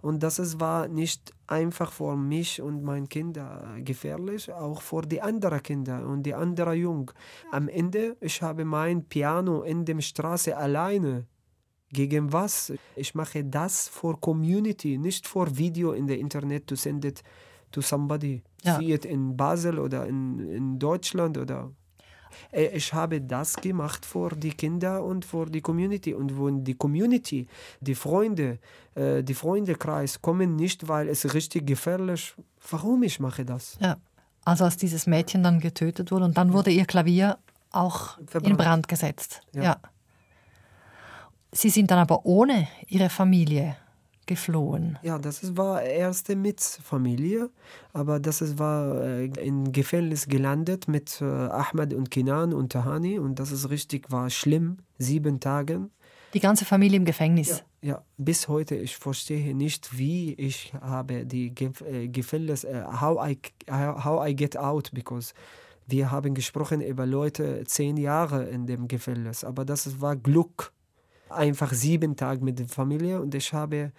C: Und das ist, war nicht einfach für mich und meine Kinder gefährlich, auch für die anderen Kinder und die anderen Jungen. Am Ende, ich habe mein Piano in der Straße alleine gegen was? Ich mache das for Community, nicht for Video in der Internet to send it to somebody. Ja. See it in Basel oder in, in Deutschland oder äh, ich habe das gemacht für die Kinder und für die Community. Und wenn die Community, die Freunde, äh, die Freundekreis kommen nicht, weil es richtig gefährlich ist, warum ich mache das?
B: Ja, also als dieses Mädchen dann getötet wurde und dann wurde ihr Klavier auch Verbrannt. in Brand gesetzt. ja. ja. Sie sind dann aber ohne Ihre Familie geflohen.
C: Ja, das war erste mit Familie, aber das war äh, in Gefängnis gelandet mit äh, Ahmed und Kinan und Tahani und das ist richtig war schlimm, sieben Tage.
B: Die ganze Familie im Gefängnis.
C: Ja, ja, bis heute ich verstehe nicht, wie ich habe die äh, Gefängnis how I how I get out because wir haben gesprochen über Leute zehn Jahre in dem Gefängnis, aber das war Glück einfach sieben Tage mit der Familie und ich habe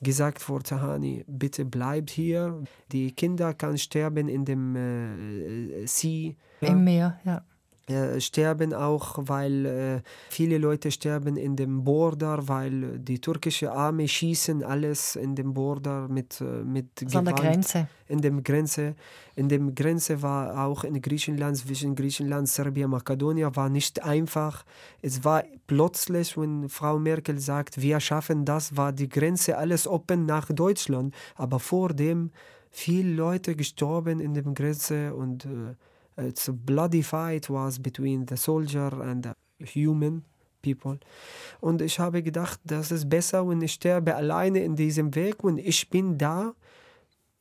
C: gesagt vor Tahani, bitte bleibt hier. Die Kinder können sterben in dem äh, See.
B: Im Meer, ja
C: äh, sterben auch, weil äh, viele Leute sterben in dem Border, weil die türkische Armee schießen alles in dem Border mit äh, mit
B: also Gewalt. An der Grenze.
C: In dem Grenze, in dem Grenze war auch in Griechenland zwischen Griechenland, Serbien, Makedonien war nicht einfach. Es war plötzlich, wenn Frau Merkel sagt, wir schaffen das, war die Grenze alles offen nach Deutschland, aber vor dem viele Leute gestorben in dem Grenze und äh, it's a bloody fight was between the soldier and the human people. Und ich habe gedacht, das ist besser, wenn ich sterbe alleine in diesem Weg und ich bin da.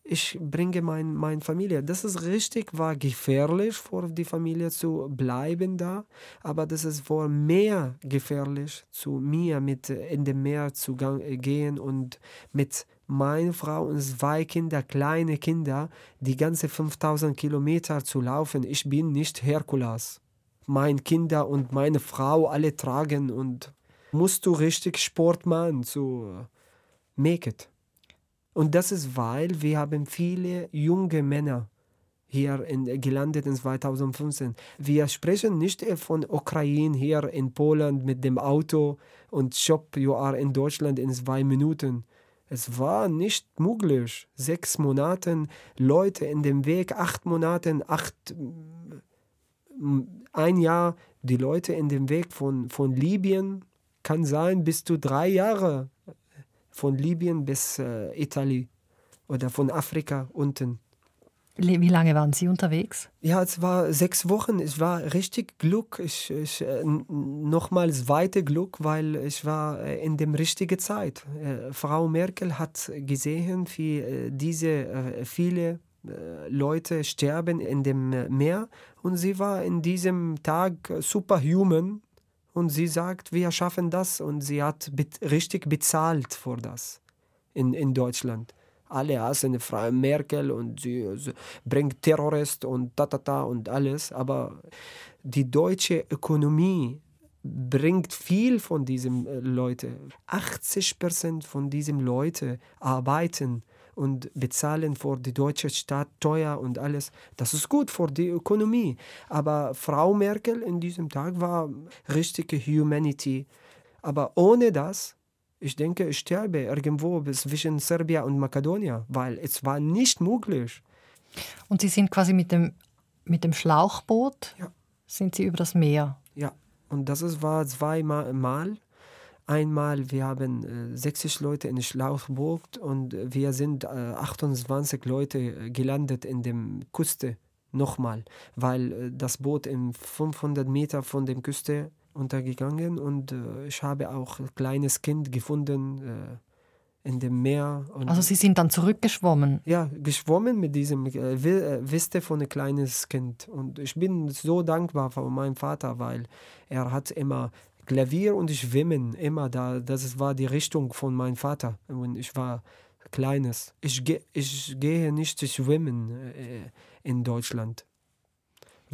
C: Ich bringe meine mein Familie. Das ist richtig, war gefährlich für die Familie zu bleiben da, aber das ist war mehr gefährlich zu mir mit in dem Meer zu gehen und mit meine Frau und zwei Kinder, kleine Kinder, die ganze 5000 Kilometer zu laufen. Ich bin nicht Herkules. Meine Kinder und meine Frau alle tragen und musst du richtig Sport machen zu make it. Und das ist, weil wir haben viele junge Männer hier in, gelandet in 2015. Wir sprechen nicht von Ukraine hier in Polen mit dem Auto und Shop, you are in Deutschland in zwei Minuten. Es war nicht möglich. Sechs Monate Leute in dem Weg, acht Monate, acht, ein Jahr, die Leute in dem Weg von, von Libyen kann sein bis zu drei Jahre von Libyen bis äh, Italien oder von Afrika unten.
B: Wie lange waren Sie unterwegs?
C: Ja, es war sechs Wochen. Es war richtig Glück. Ich, ich, äh, nochmals weite Glück, weil ich war äh, in der richtigen Zeit. Äh, Frau Merkel hat gesehen, wie diese viele Leute sterben in dem Meer und sie war in diesem Tag superhuman und sie sagt, wir schaffen das und sie hat richtig bezahlt für das in, in Deutschland. Alle hassen Frau Merkel und sie, sie bringt Terrorist und tatata und alles, aber die deutsche Ökonomie bringt viel von diesen äh, Leuten. 80 Prozent von diesen Leuten arbeiten und bezahlen für die deutsche Stadt teuer und alles. Das ist gut für die Ökonomie. Aber Frau Merkel in diesem Tag war richtige Humanity. Aber ohne das, ich denke, ich sterbe irgendwo zwischen Serbien und Makedonien, weil es war nicht möglich.
B: Und Sie sind quasi mit dem, mit dem Schlauchboot,
C: ja.
B: sind Sie über das Meer?
C: Ja, und das war zweimal Einmal, wir haben äh, 60 Leute in Schlauchboot und wir sind äh, 28 Leute äh, gelandet in der Küste. Nochmal, weil äh, das Boot in 500 Meter von der Küste untergegangen und äh, ich habe auch ein kleines Kind gefunden äh, in dem Meer.
B: also Sie sind dann zurückgeschwommen?
C: Ja, geschwommen mit diesem äh, Wiste von einem kleines Kind. Und ich bin so dankbar von meinem Vater, weil er hat immer Klavier und Schwimmen immer da. Das war die Richtung von meinem Vater, wenn ich war kleines. Ich, ge ich gehe nicht schwimmen äh, in Deutschland,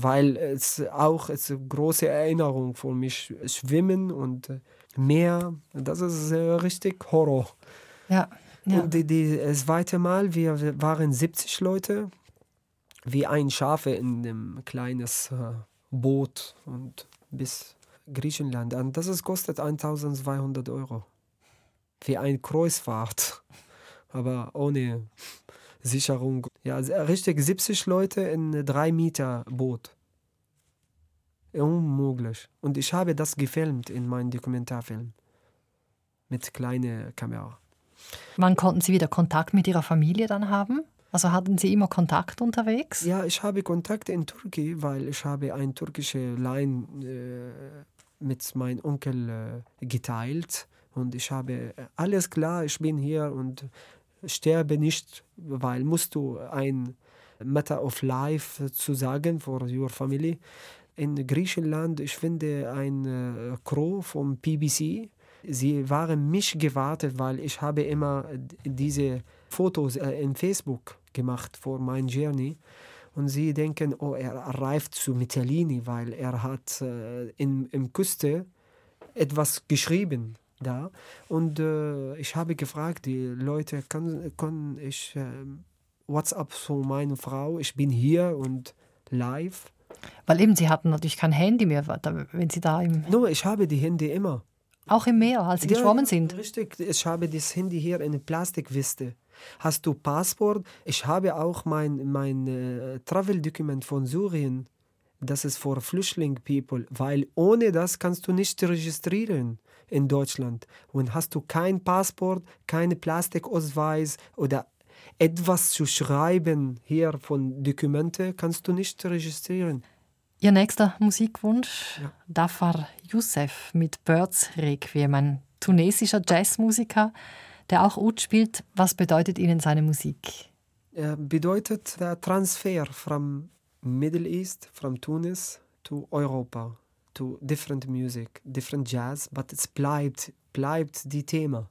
C: weil es auch es eine große Erinnerung für mich Schwimmen und äh, Meer. Das ist richtig Horror.
B: Ja. ja.
C: Und die, die, das zweite Mal, wir waren 70 Leute, wie ein Schafe in einem kleines äh, Boot und bis Griechenland. Und das ist, kostet 1200 Euro. Für eine Kreuzfahrt. Aber ohne Sicherung. Ja, richtig 70 Leute in 3 Meter Boot. Unmöglich. Und ich habe das gefilmt in meinem Dokumentarfilm. Mit kleiner Kamera.
B: Wann konnten Sie wieder Kontakt mit Ihrer Familie dann haben? Also hatten Sie immer Kontakt unterwegs?
C: Ja, ich habe Kontakt in Türkei, weil ich habe eine türkische Line äh, mit meinem Onkel äh, geteilt und ich habe äh, alles klar, ich bin hier und sterbe nicht, weil musst du ein Matter of Life zu sagen für your family. In Griechenland, ich finde ein äh, Crew vom BBC, sie waren mich gewartet, weil ich habe immer diese Fotos äh, in Facebook gemacht für mein Journey und sie denken, oh, er reift zu Mitellini, weil er hat äh, in, im Küste etwas geschrieben da. Und äh, ich habe gefragt, die Leute, kann, kann ich äh, WhatsApp zu meiner Frau, ich bin hier und live.
B: Weil eben, Sie hatten natürlich kein Handy mehr, wenn Sie da im...
C: No, ich habe die Handy immer.
B: Auch im Meer, als Sie ja, geschwommen sind?
C: Richtig, ich habe das Handy hier in eine Plastikwiste. Hast du Passport? Ich habe auch mein, mein äh, Travel-Dokument von Syrien. Das ist für Flüchtling-People, weil ohne das kannst du nicht registrieren in Deutschland. Und hast du kein Passport, keine Plastikausweis oder etwas zu schreiben hier von Dokumente, kannst du nicht registrieren.
B: Ihr nächster Musikwunsch? Ja. Dafar Youssef mit Birds Requiem, ein tunesischer Jazzmusiker, der auch Oud spielt. Was bedeutet Ihnen seine Musik?
C: Er bedeutet der Transfer from Middle East, from Tunis to Europa, to different music, different jazz, but es bleibt, bleibt die Thema.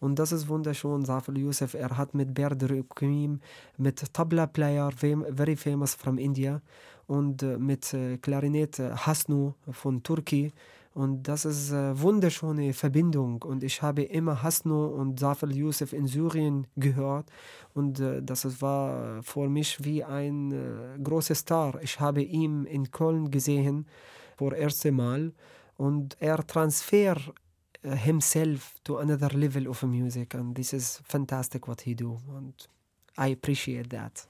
C: Und das ist wunderschön, Safel Youssef. Er hat mit Berder Requiem, mit Tabla Player, very famous from India, und äh, mit äh, Klarinette Hasnu von Turkey und das ist eine wunderschöne Verbindung. Und ich habe immer Hasno und Zafel Youssef in Syrien gehört. Und äh, das war für mich wie ein äh, großer Star. Ich habe ihn in Köln gesehen, das erste Mal. Und er transfer äh, himself to another level of music. And this is fantastic what he do. And I appreciate that.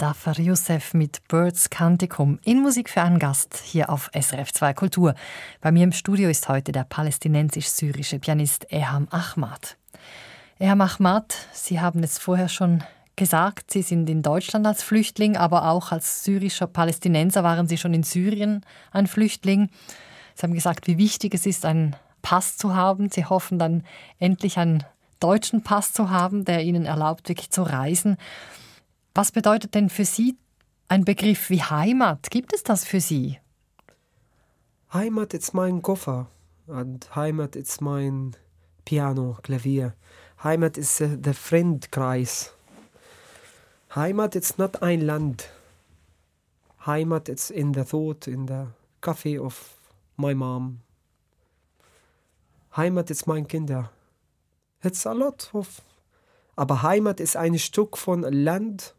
B: Dafür Youssef mit Birds Canticum in Musik für einen Gast hier auf SRF 2 Kultur. Bei mir im Studio ist heute der palästinensisch-syrische Pianist Eham Ahmad. Eham Ahmad, Sie haben es vorher schon gesagt, Sie sind in Deutschland als Flüchtling, aber auch als syrischer Palästinenser waren Sie schon in Syrien ein Flüchtling. Sie haben gesagt, wie wichtig es ist, einen Pass zu haben. Sie hoffen dann endlich einen deutschen Pass zu haben, der Ihnen erlaubt, wirklich zu reisen. Was bedeutet denn für Sie ein Begriff wie Heimat? Gibt es das für Sie?
C: Heimat ist mein Koffer und Heimat ist mein Piano, Klavier. Heimat ist uh, der Fremdkreis. Heimat ist nicht ein Land. Heimat ist in der thought, in der Kaffee of my mom. Heimat ist mein Kinder. It's a lot of. Aber Heimat ist ein Stück von Land,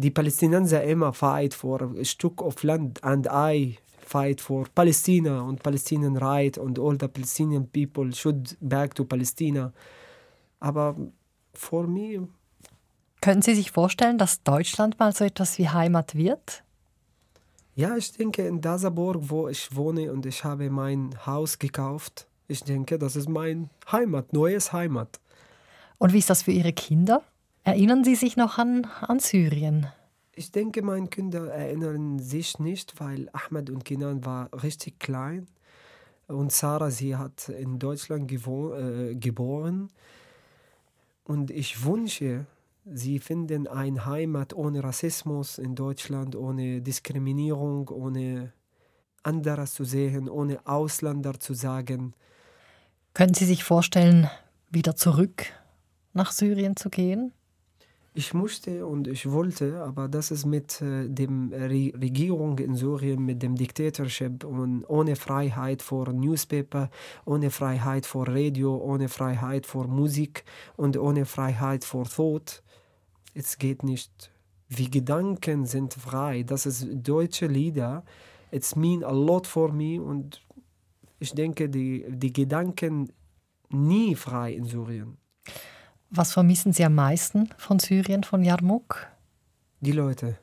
C: die Palästinenser immer fight for a Stück of land and I fight for Palästina und Palestinian right und all the Palestinian people should back to Palästina. Aber for me.
B: Können Sie sich vorstellen, dass Deutschland mal so etwas wie Heimat wird?
C: Ja, ich denke in Dasaburg, wo ich wohne und ich habe mein Haus gekauft. Ich denke, das ist mein Heimat, neues Heimat.
B: Und wie ist das für Ihre Kinder? Erinnern Sie sich noch an, an Syrien?
C: Ich denke, meine Kinder erinnern sich nicht, weil Ahmed und Kinan war richtig klein und Sarah, sie hat in Deutschland äh, geboren. Und ich wünsche, sie finden eine Heimat ohne Rassismus in Deutschland, ohne Diskriminierung, ohne anderes zu sehen, ohne Ausländer zu sagen.
B: Können Sie sich vorstellen, wieder zurück nach Syrien zu gehen?
C: Ich musste und ich wollte, aber das ist mit äh, dem Re Regierung in Syrien, mit dem Diktatorship und ohne Freiheit für Newspaper, ohne Freiheit für Radio, ohne Freiheit für Musik und ohne Freiheit für Tod. Es geht nicht. Wie Gedanken sind frei. Das ist deutsche Lieder. It's mean a lot for me und ich denke, die, die Gedanken nie frei in Syrien.
B: Was vermissen Sie am meisten von Syrien, von Yarmouk?
C: Die Leute.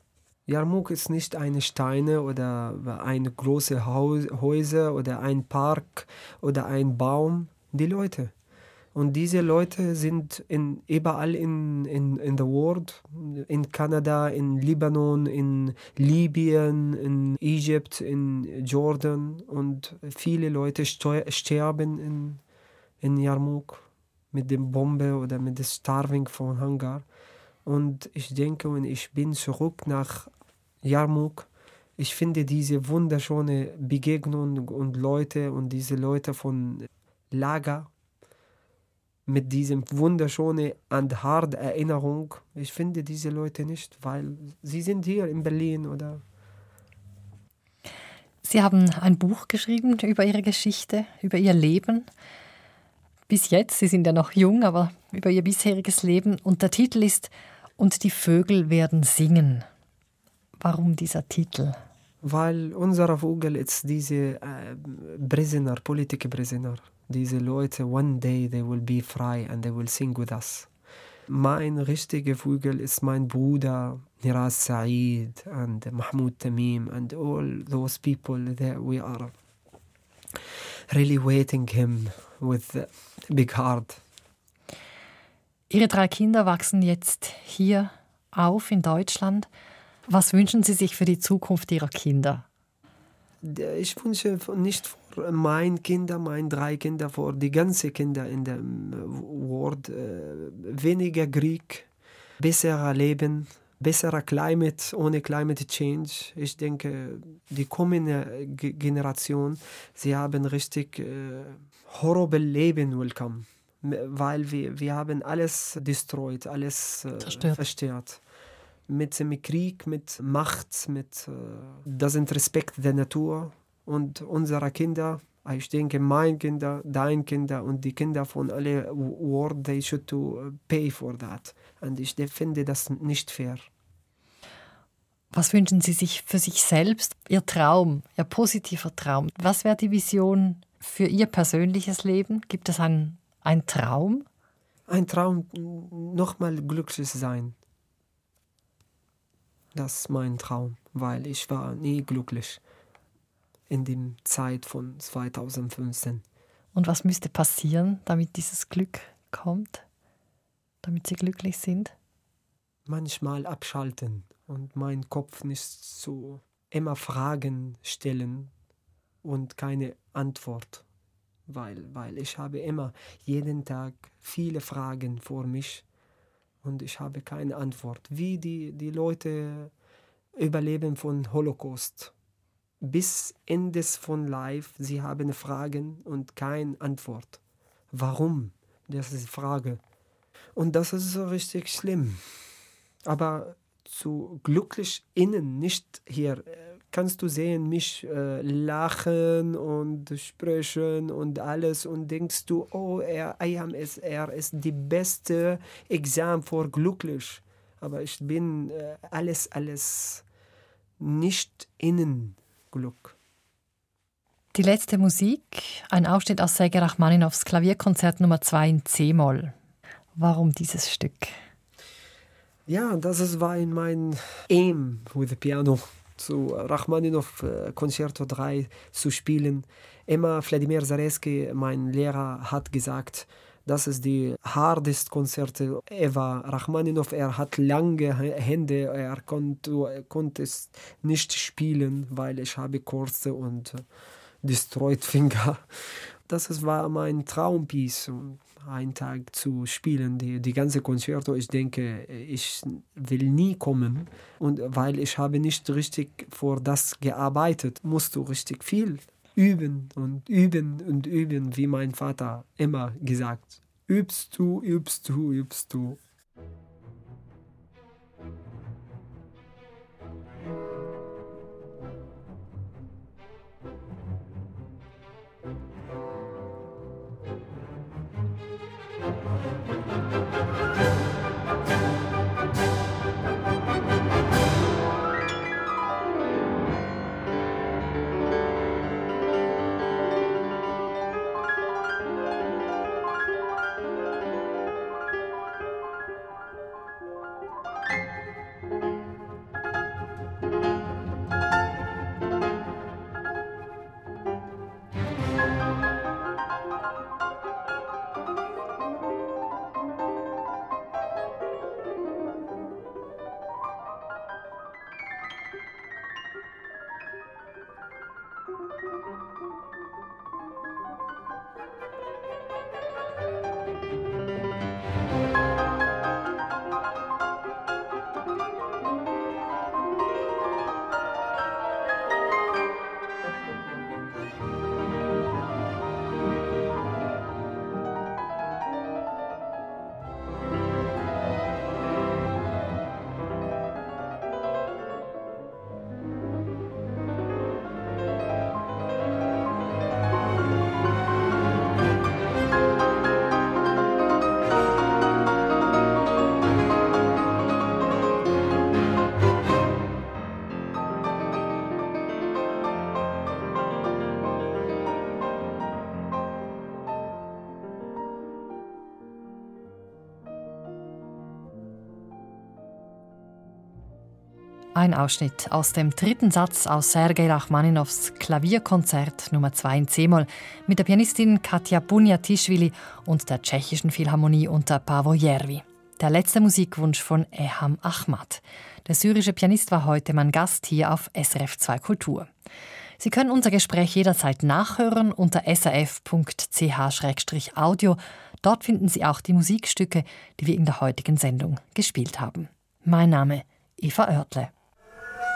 C: Yarmouk ist nicht eine Steine oder eine große Häuser oder ein Park oder ein Baum. Die Leute. Und diese Leute sind in, überall in, in, in the world, in Kanada, in Libanon, in Libyen, in Ägypten, in Jordan. Und viele Leute sterben in, in Yarmouk mit dem Bombe oder mit dem Starving von Hunger. Und ich denke, wenn ich bin zurück nach Yarmouk, ich finde diese wunderschöne Begegnung und Leute und diese Leute von Lager mit diesem wunderschönen und hart Erinnerung. Ich finde diese Leute nicht, weil sie sind hier in Berlin oder
B: Sie haben ein Buch geschrieben über Ihre Geschichte, über Ihr Leben bis jetzt, Sie sind ja noch jung, aber über Ihr bisheriges Leben. Und der Titel ist Und die Vögel werden singen. Warum dieser Titel?
C: Weil unser Vogel ist diese äh, Prisoner, Politikprisoner. Diese Leute, one day they will be free and they will sing with us. Mein richtiger Vogel ist mein Bruder Niraz Said and Mahmoud Tamim and all those people that we are really waiting him with a big heart.
B: Ihre drei Kinder wachsen jetzt hier auf in Deutschland. Was wünschen Sie sich für die Zukunft Ihrer Kinder?
C: Ich wünsche nicht für meine Kinder, meine drei Kinder, für die ganzen Kinder in der Welt äh, weniger Krieg, besserer Leben, besserer Climate ohne Climate Change. Ich denke, die kommende Generation, sie haben richtig äh, horrible Leben willkommen, weil wir, wir haben alles destroyed, alles äh,
B: zerstört.
C: verstört. Mit, mit Krieg, mit Macht, mit äh, das Respekt der Natur und unserer Kinder. Ich denke, meine Kinder, deine Kinder und die Kinder von alle world, they should to pay for that. Und ich finde das nicht fair.
B: Was wünschen Sie sich für sich selbst? Ihr Traum, Ihr positiver Traum. Was wäre die Vision für Ihr persönliches Leben? Gibt es einen, einen Traum?
C: Ein Traum, nochmal glücklich sein. Das ist mein Traum, weil ich war nie glücklich in der Zeit von 2015.
B: Und was müsste passieren, damit dieses Glück kommt? Damit Sie glücklich sind?
C: Manchmal abschalten und meinen Kopf nicht so immer Fragen stellen und keine Antwort. Weil, weil ich habe immer jeden Tag viele Fragen vor mich und ich habe keine Antwort. Wie die, die Leute überleben von Holocaust bis Ende von Life, sie haben Fragen und keine Antwort. Warum? Das ist die Frage. Und das ist so richtig schlimm. Aber zu glücklich innen, nicht hier, kannst du sehen, mich äh, lachen und sprechen und alles und denkst du, oh, er, ist, er ist die beste Examen für glücklich. Aber ich bin äh, alles, alles nicht innen Glück.
B: Die letzte Musik, ein Ausschnitt aus Sergei Rachmaninows Klavierkonzert Nummer 2 in C-Moll. Warum dieses Stück?
C: Ja, das war in mein Aim with the Piano zu Rachmaninow äh, Concerto 3 zu spielen. Immer Vladimir Zareski, mein Lehrer, hat gesagt, das ist die hardest Konzerte ever. Rachmaninow, er hat lange Hände, er konnte, konnte es nicht spielen, weil ich habe kurze und äh, destroyed Finger. Das war mein Traumpiece, einen Tag zu spielen, die, die ganze Konzerto. Ich denke, ich will nie kommen und weil ich habe nicht richtig vor das gearbeitet, musst du richtig viel üben und üben und üben, wie mein Vater immer gesagt. Übst du, übst du, übst du.
B: Ein Ausschnitt aus dem dritten Satz aus Sergei Rachmaninows Klavierkonzert Nummer 2 in C-Moll mit der Pianistin Katja Bunjatischvili und der tschechischen Philharmonie unter Pavo Järvi. Der letzte Musikwunsch von Eham Ahmad. Der syrische Pianist war heute mein Gast hier auf SRF 2 Kultur. Sie können unser Gespräch jederzeit nachhören unter srf.ch-audio. Dort finden Sie auch die Musikstücke, die wir in der heutigen Sendung gespielt haben. Mein Name Eva Oertle.